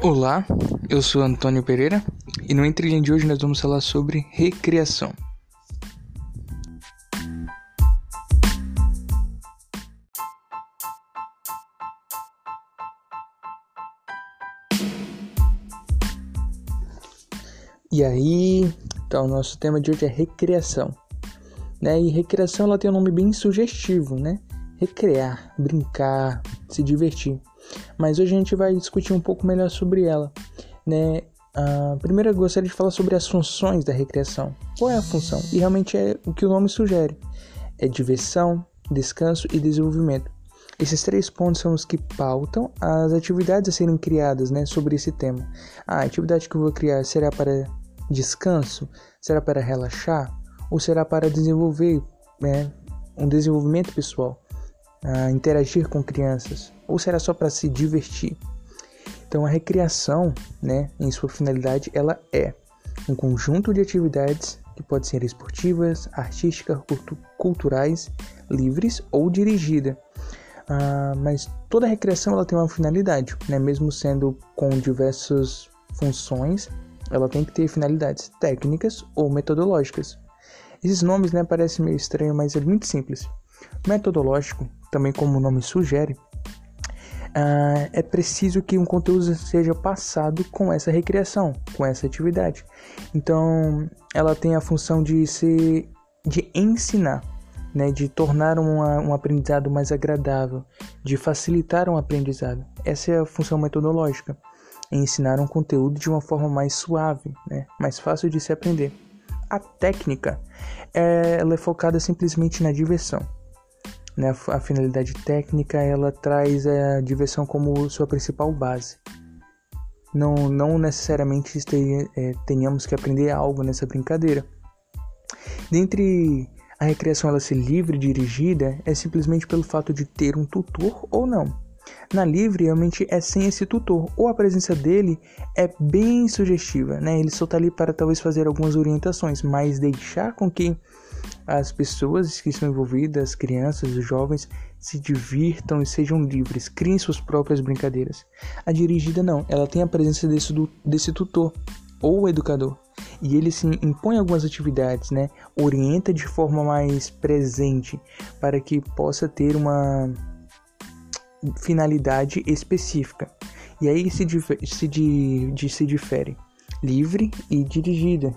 Olá, eu sou Antônio Pereira e no Entre de hoje nós vamos falar sobre recreação. E aí, então, o nosso tema de hoje é recreação. Né? E recreação ela tem um nome bem sugestivo, né? Recrear, brincar, se divertir. Mas hoje a gente vai discutir um pouco melhor sobre ela, né? Uh, primeiro eu gostaria de falar sobre as funções da recreação. Qual é a função? E realmente é o que o nome sugere: é diversão, descanso e desenvolvimento. Esses três pontos são os que pautam as atividades a serem criadas né, sobre esse tema. A atividade que eu vou criar será para descanso? Será para relaxar? Ou será para desenvolver né, um desenvolvimento pessoal? A interagir com crianças ou será só para se divertir? Então a recreação, né, em sua finalidade, ela é um conjunto de atividades que podem ser esportivas, artísticas, culturais, livres ou dirigida. Ah, mas toda recreação ela tem uma finalidade, né? mesmo sendo com diversas funções, ela tem que ter finalidades técnicas ou metodológicas. Esses nomes né, parecem meio estranhos, mas é muito simples. Metodológico também como o nome sugere, uh, é preciso que um conteúdo seja passado com essa recriação, com essa atividade. Então, ela tem a função de se de ensinar, né, de tornar uma, um aprendizado mais agradável, de facilitar um aprendizado. Essa é a função metodológica, ensinar um conteúdo de uma forma mais suave, né, mais fácil de se aprender. A técnica, é, ela é focada simplesmente na diversão né, a finalidade técnica ela traz a diversão como sua principal base. Não, não necessariamente é, tenhamos que aprender algo nessa brincadeira. Dentre a recreação ela ser livre e dirigida é simplesmente pelo fato de ter um tutor ou não. Na livre, realmente é sem esse tutor, ou a presença dele é bem sugestiva, né? Ele só está ali para talvez fazer algumas orientações, mas deixar com que as pessoas que estão envolvidas, as crianças, os jovens, se divirtam e sejam livres, criem suas próprias brincadeiras. A dirigida não, ela tem a presença desse, desse tutor ou educador e ele se impõe algumas atividades, né? Orienta de forma mais presente para que possa ter uma finalidade específica. E aí se, se, se difere livre e dirigida.